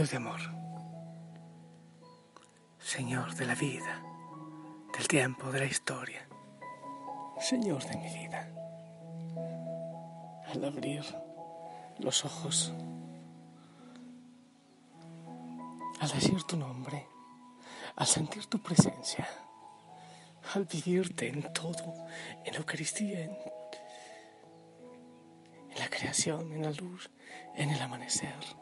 Dios de amor, Señor de la vida, del tiempo, de la historia, Señor de mi vida. Al abrir los ojos, al decir tu nombre, al sentir tu presencia, al vivirte en todo, en la Eucaristía, en, en la creación, en la luz, en el amanecer.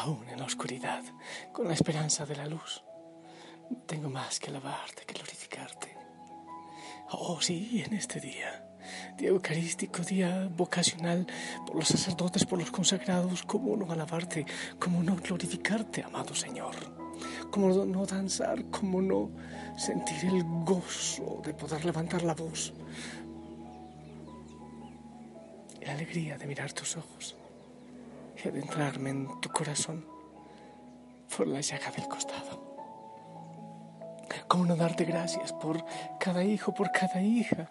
Aún en la oscuridad, con la esperanza de la luz. Tengo más que alabarte, que glorificarte. Oh, sí, en este día, día eucarístico, día vocacional, por los sacerdotes, por los consagrados, ¿cómo no alabarte? ¿Cómo no glorificarte, amado Señor? ¿Cómo no danzar? ¿Cómo no sentir el gozo de poder levantar la voz? La alegría de mirar tus ojos y adentrarme en tu corazón por la llaga del costado. ¿Cómo no darte gracias por cada hijo, por cada hija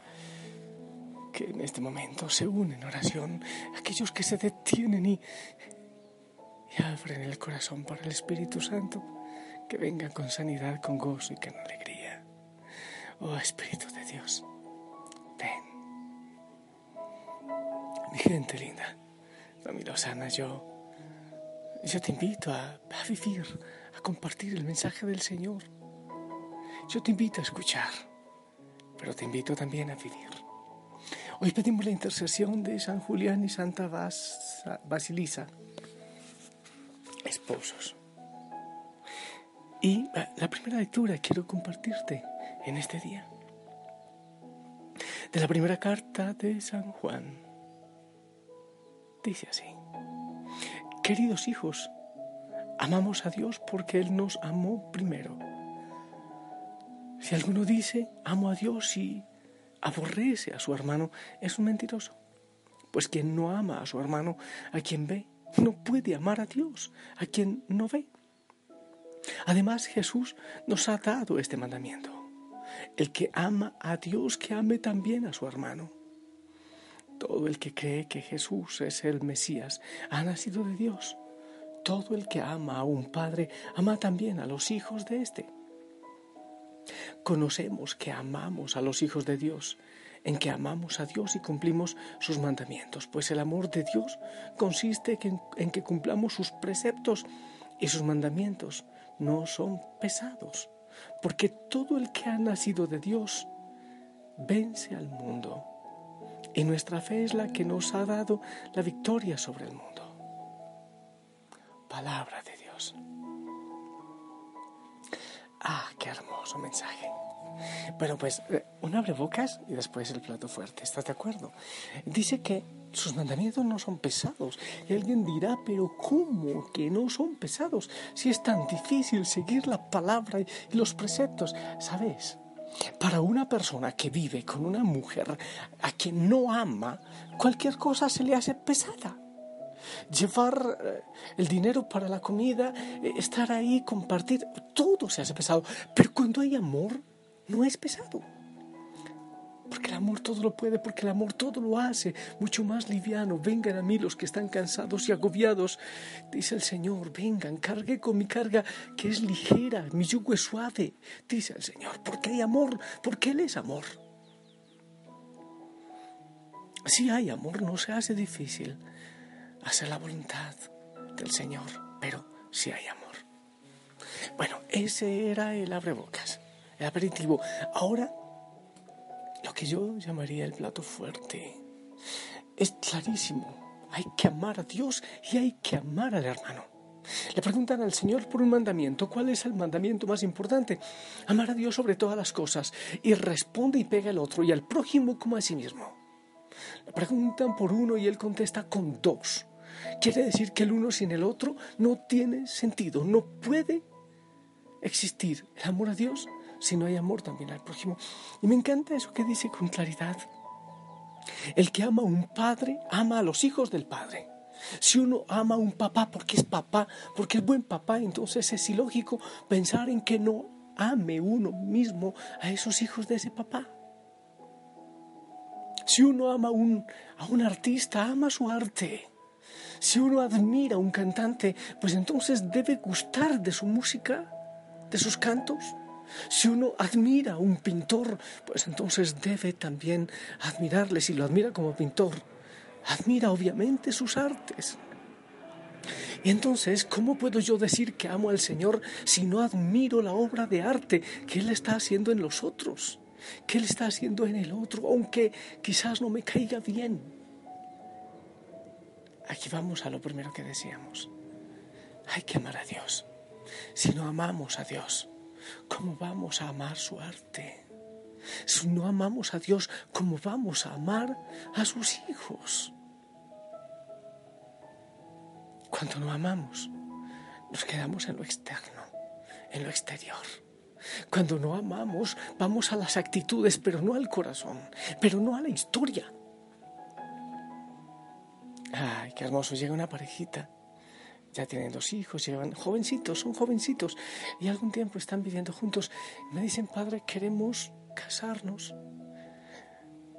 que en este momento se unen en oración, aquellos que se detienen y, y abren el corazón para el Espíritu Santo, que venga con sanidad, con gozo y con alegría. Oh Espíritu de Dios, ven. Mi gente linda. Familia Osana, yo, yo te invito a, vivir, a compartir el mensaje del Señor. Yo te invito a escuchar, pero te invito también a vivir. Hoy pedimos la intercesión de San Julián y Santa Bas, Basilisa, esposos. Y la primera lectura quiero compartirte en este día. De la primera carta de San Juan. Dice así, queridos hijos, amamos a Dios porque Él nos amó primero. Si alguno dice, amo a Dios y aborrece a su hermano, es un mentiroso. Pues quien no ama a su hermano, a quien ve, no puede amar a Dios, a quien no ve. Además, Jesús nos ha dado este mandamiento. El que ama a Dios, que ame también a su hermano. Todo el que cree que Jesús es el Mesías ha nacido de Dios. Todo el que ama a un padre ama también a los hijos de éste. Conocemos que amamos a los hijos de Dios, en que amamos a Dios y cumplimos sus mandamientos, pues el amor de Dios consiste en que cumplamos sus preceptos y sus mandamientos no son pesados, porque todo el que ha nacido de Dios vence al mundo. Y nuestra fe es la que nos ha dado la victoria sobre el mundo. Palabra de Dios. Ah, qué hermoso mensaje. Bueno, pues un abrebocas y después el plato fuerte. ¿Estás de acuerdo? Dice que sus mandamientos no son pesados. Y alguien dirá, pero ¿cómo que no son pesados? Si es tan difícil seguir la palabra y los preceptos. ¿Sabes? Para una persona que vive con una mujer a quien no ama, cualquier cosa se le hace pesada. Llevar eh, el dinero para la comida, eh, estar ahí, compartir, todo se hace pesado. Pero cuando hay amor, no es pesado. Porque el amor todo lo puede, porque el amor todo lo hace, mucho más liviano. Vengan a mí los que están cansados y agobiados, dice el Señor. Vengan, cargue con mi carga que es ligera, mi yugo es suave, dice el Señor. Porque hay amor, porque Él es amor. Si hay amor, no se hace difícil hacer la voluntad del Señor, pero si hay amor. Ese era el abrebocas, el aperitivo. Ahora, que yo llamaría el plato fuerte. Es clarísimo. Hay que amar a Dios y hay que amar al hermano. Le preguntan al Señor por un mandamiento, ¿cuál es el mandamiento más importante? Amar a Dios sobre todas las cosas. Y responde y pega el otro, y al prójimo como a sí mismo. Le preguntan por uno y él contesta con dos. Quiere decir que el uno sin el otro no tiene sentido, no puede existir el amor a Dios si no hay amor también al prójimo. Y me encanta eso que dice con claridad. El que ama a un padre ama a los hijos del padre. Si uno ama a un papá porque es papá, porque es buen papá, entonces es ilógico pensar en que no ame uno mismo a esos hijos de ese papá. Si uno ama un, a un artista, ama su arte. Si uno admira a un cantante, pues entonces debe gustar de su música, de sus cantos. Si uno admira a un pintor, pues entonces debe también admirarle, si lo admira como pintor, admira obviamente sus artes. Y entonces, ¿cómo puedo yo decir que amo al Señor si no admiro la obra de arte que Él está haciendo en los otros? Que Él está haciendo en el otro, aunque quizás no me caiga bien. Aquí vamos a lo primero que decíamos. Hay que amar a Dios. Si no amamos a Dios, ¿cómo vamos a amar su arte? Si no amamos a Dios, ¿cómo vamos a amar a sus hijos? Cuando no amamos, nos quedamos en lo externo, en lo exterior. Cuando no amamos, vamos a las actitudes, pero no al corazón, pero no a la historia. Ay, qué hermoso, llega una parejita. Ya tienen dos hijos, llevan jovencitos, son jovencitos, y algún tiempo están viviendo juntos. Me dicen, Padre, queremos casarnos,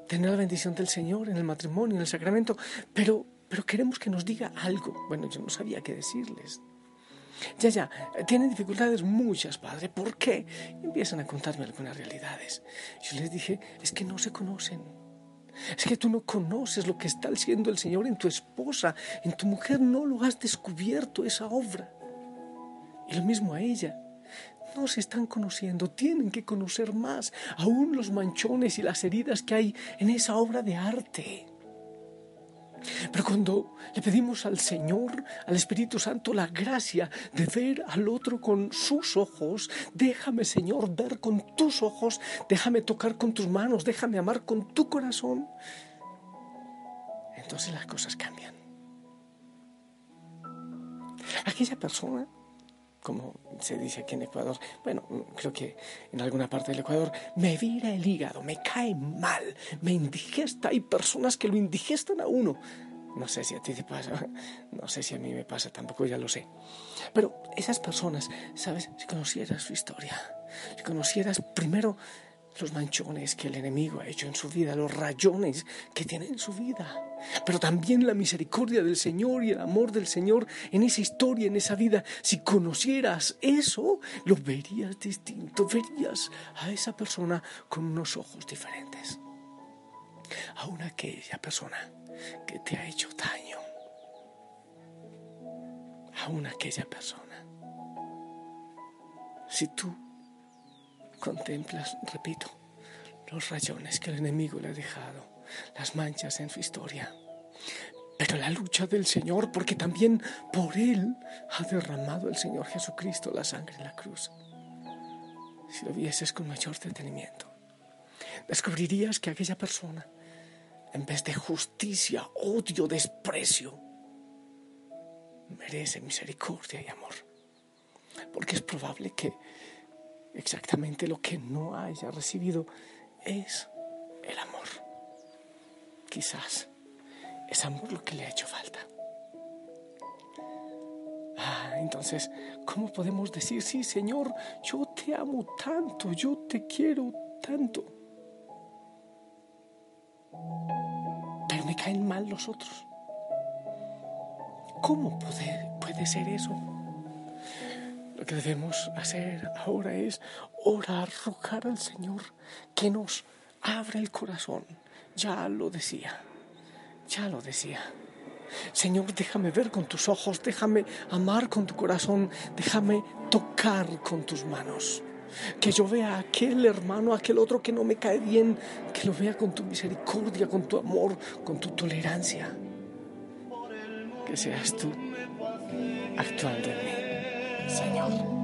tener la bendición del Señor en el matrimonio, en el sacramento, pero, pero queremos que nos diga algo. Bueno, yo no sabía qué decirles. Ya, ya, tienen dificultades muchas, padre. ¿Por qué? Y empiezan a contarme algunas realidades. Yo les dije, es que no se conocen. Es que tú no conoces lo que está haciendo el Señor en tu esposa, en tu mujer, no lo has descubierto esa obra. Y lo mismo a ella. No se están conociendo, tienen que conocer más, aún los manchones y las heridas que hay en esa obra de arte. Pero cuando le pedimos al Señor, al Espíritu Santo, la gracia de ver al otro con sus ojos, déjame Señor ver con tus ojos, déjame tocar con tus manos, déjame amar con tu corazón, entonces las cosas cambian. Aquella persona como se dice aquí en Ecuador, bueno, creo que en alguna parte del Ecuador, me vira el hígado, me cae mal, me indigesta. Hay personas que lo indigestan a uno. No sé si a ti te pasa, no sé si a mí me pasa, tampoco ya lo sé. Pero esas personas, ¿sabes? Si conocieras su historia, si conocieras primero los manchones que el enemigo ha hecho en su vida, los rayones que tiene en su vida, pero también la misericordia del Señor y el amor del Señor en esa historia, en esa vida. Si conocieras eso, lo verías distinto, verías a esa persona con unos ojos diferentes. Aún aquella persona que te ha hecho daño, aún aquella persona. Si tú contemplas, repito, los rayones que el enemigo le ha dejado, las manchas en su historia, pero la lucha del Señor, porque también por Él ha derramado el Señor Jesucristo la sangre en la cruz. Si lo vieses con mayor detenimiento, descubrirías que aquella persona, en vez de justicia, odio, desprecio, merece misericordia y amor. Porque es probable que exactamente lo que no haya recibido es el amor. Quizás es amor lo que le ha hecho falta. Ah, entonces, ¿cómo podemos decir, sí, Señor, yo te amo tanto, yo te quiero tanto? Pero me caen mal los otros. ¿Cómo puede, puede ser eso? Lo que debemos hacer ahora es orar, rogar al Señor que nos abra el corazón. Ya lo decía, ya lo decía. Señor, déjame ver con tus ojos, déjame amar con tu corazón, déjame tocar con tus manos. Que yo vea a aquel hermano, a aquel otro que no me cae bien, que lo vea con tu misericordia, con tu amor, con tu tolerancia. Que seas tú actuando en mí, Señor.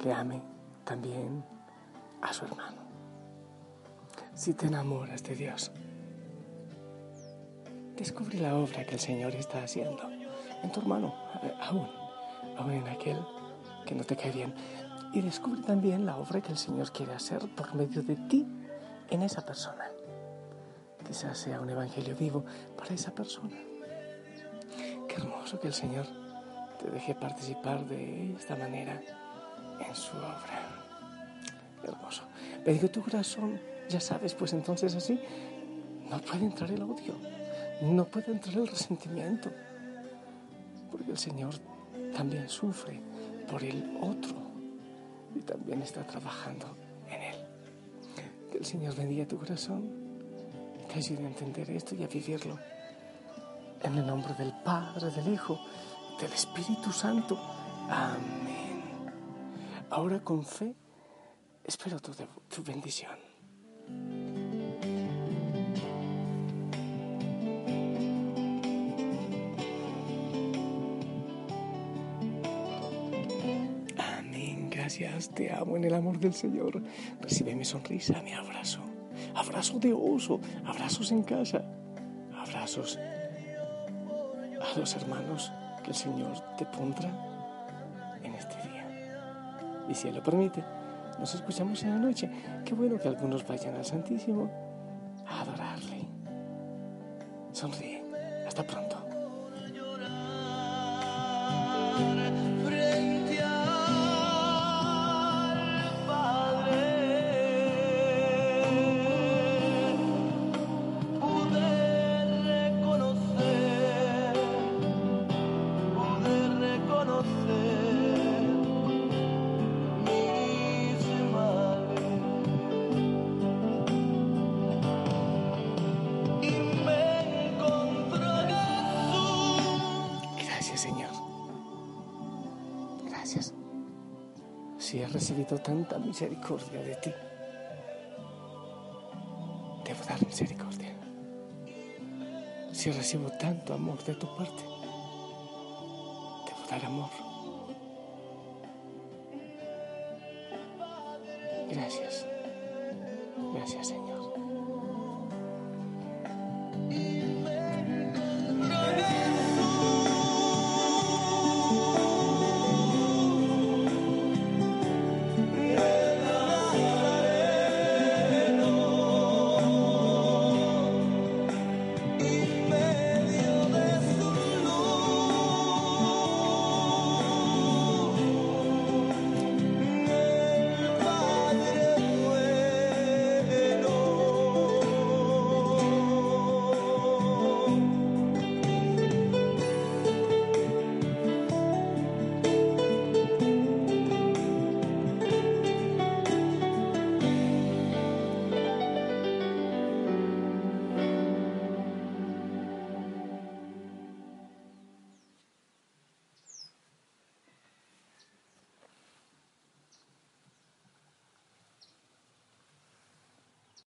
Que ame también a su hermano. Si te enamoras de Dios, descubre la obra que el Señor está haciendo en tu hermano, aún, aún en aquel que no te cae bien. Y descubre también la obra que el Señor quiere hacer por medio de ti en esa persona. Quizás sea un evangelio vivo para esa persona. Qué hermoso que el Señor te deje participar de esta manera en su obra. Hermoso. Bendigo tu corazón, ya sabes, pues entonces así no puede entrar el odio, no puede entrar el resentimiento, porque el Señor también sufre por el otro y también está trabajando en él. Que el Señor bendiga tu corazón, te ayude a entender esto y a vivirlo. En el nombre del Padre, del Hijo, del Espíritu Santo. Amén. Ahora con fe espero tu, tu bendición. Amén. Gracias. Te amo en el amor del Señor. Recibe mi sonrisa, mi abrazo. Abrazo de oso. Abrazos en casa. Abrazos a los hermanos que el Señor te pondrá. Y si Él lo permite, nos escuchamos en la noche. Qué bueno que algunos vayan al Santísimo a adorarle. Sonríe. Hasta pronto. si he recibido tanta misericordia de ti, debo dar misericordia. Si recibo tanto amor de tu parte, debo dar amor. Gracias. Gracias, Señor.